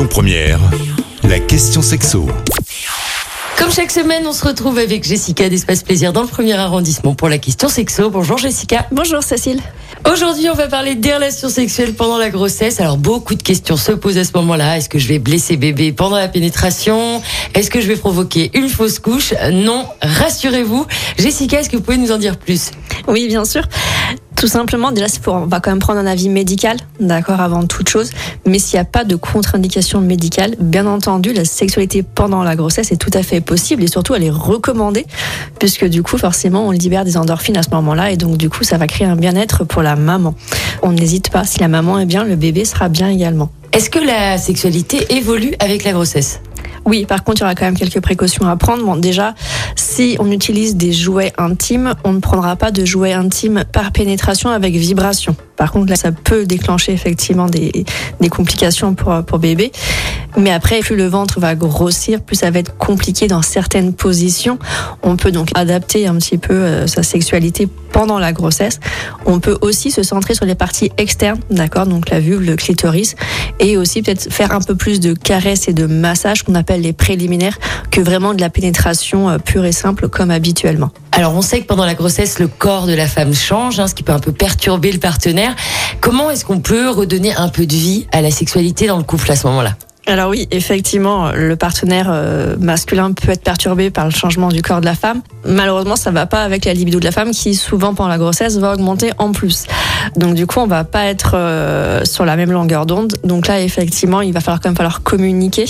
Lyon Première, la question sexo. Comme chaque semaine, on se retrouve avec Jessica d'Espace Plaisir dans le premier arrondissement pour la question sexo. Bonjour Jessica. Bonjour Cécile. Aujourd'hui, on va parler des relations sexuelles pendant la grossesse. Alors, beaucoup de questions se posent à ce moment-là. Est-ce que je vais blesser bébé pendant la pénétration? Est-ce que je vais provoquer une fausse couche? Non, rassurez-vous. Jessica, est-ce que vous pouvez nous en dire plus? Oui, bien sûr. Tout simplement, déjà, pour, on va quand même prendre un avis médical, d'accord, avant toute chose. Mais s'il n'y a pas de contre-indication médicale, bien entendu, la sexualité pendant la grossesse est tout à fait possible et surtout, elle est recommandée, puisque du coup, forcément, on libère des endorphines à ce moment-là et donc, du coup, ça va créer un bien-être pour la maman. On n'hésite pas. Si la maman est bien, le bébé sera bien également. Est-ce que la sexualité évolue avec la grossesse? Oui, par contre, il y aura quand même quelques précautions à prendre. Bon, déjà, si on utilise des jouets intimes, on ne prendra pas de jouets intimes par pénétration avec vibration. Par contre, là, ça peut déclencher effectivement des, complications pour, pour bébé. Mais après, plus le ventre va grossir, plus ça va être compliqué dans certaines positions. On peut donc adapter un petit peu euh, sa sexualité pendant la grossesse. On peut aussi se centrer sur les parties externes, d'accord, donc la vulve, le clitoris, et aussi peut-être faire un peu plus de caresses et de massages qu'on appelle les préliminaires que vraiment de la pénétration euh, pure et simple comme habituellement. Alors, on sait que pendant la grossesse, le corps de la femme change, hein, ce qui peut un peu perturber le partenaire. Comment est-ce qu'on peut redonner un peu de vie à la sexualité dans le couple à ce moment-là? Alors oui, effectivement, le partenaire euh, masculin peut être perturbé par le changement du corps de la femme. Malheureusement, ça va pas avec la libido de la femme qui souvent pendant la grossesse va augmenter en plus. Donc du coup, on va pas être euh, sur la même longueur d'onde. Donc là, effectivement, il va falloir quand même falloir communiquer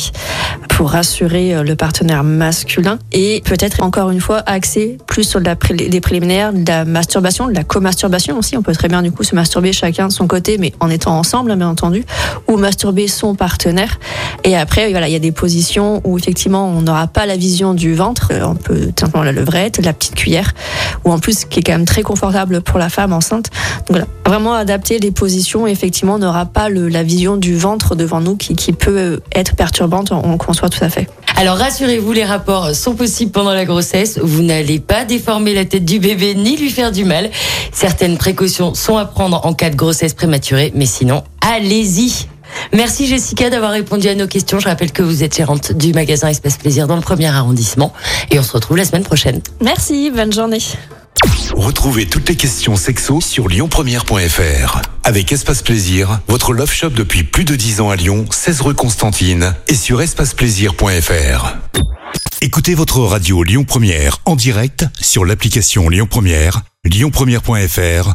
pour rassurer euh, le partenaire masculin et peut-être encore une fois axer plus sur la préliminaires, de la masturbation, de la co-masturbation aussi. On peut très bien du coup se masturber chacun de son côté, mais en étant ensemble, bien entendu, ou masturber son partenaire. Et après, voilà, il y a des positions où effectivement on n'aura pas la vision du ventre. Euh, on peut simplement la la petite cuillère, ou en plus qui est quand même très confortable pour la femme enceinte. Donc voilà, vraiment adapter les positions. Effectivement, n'aura pas le, la vision du ventre devant nous qui, qui peut être perturbante. On conçoit tout à fait. Alors rassurez-vous, les rapports sont possibles pendant la grossesse. Vous n'allez pas déformer la tête du bébé ni lui faire du mal. Certaines précautions sont à prendre en cas de grossesse prématurée, mais sinon, allez-y. Merci Jessica d'avoir répondu à nos questions. Je rappelle que vous êtes gérante du magasin Espace Plaisir dans le premier arrondissement et on se retrouve la semaine prochaine. Merci, bonne journée. Retrouvez toutes les questions sexo sur lyonpremière.fr. Avec Espace Plaisir, votre love shop depuis plus de 10 ans à Lyon, 16 rue Constantine et sur espaceplaisir.fr. Écoutez votre radio Lyon Première en direct sur l'application Lyon Première, lyonpremière.fr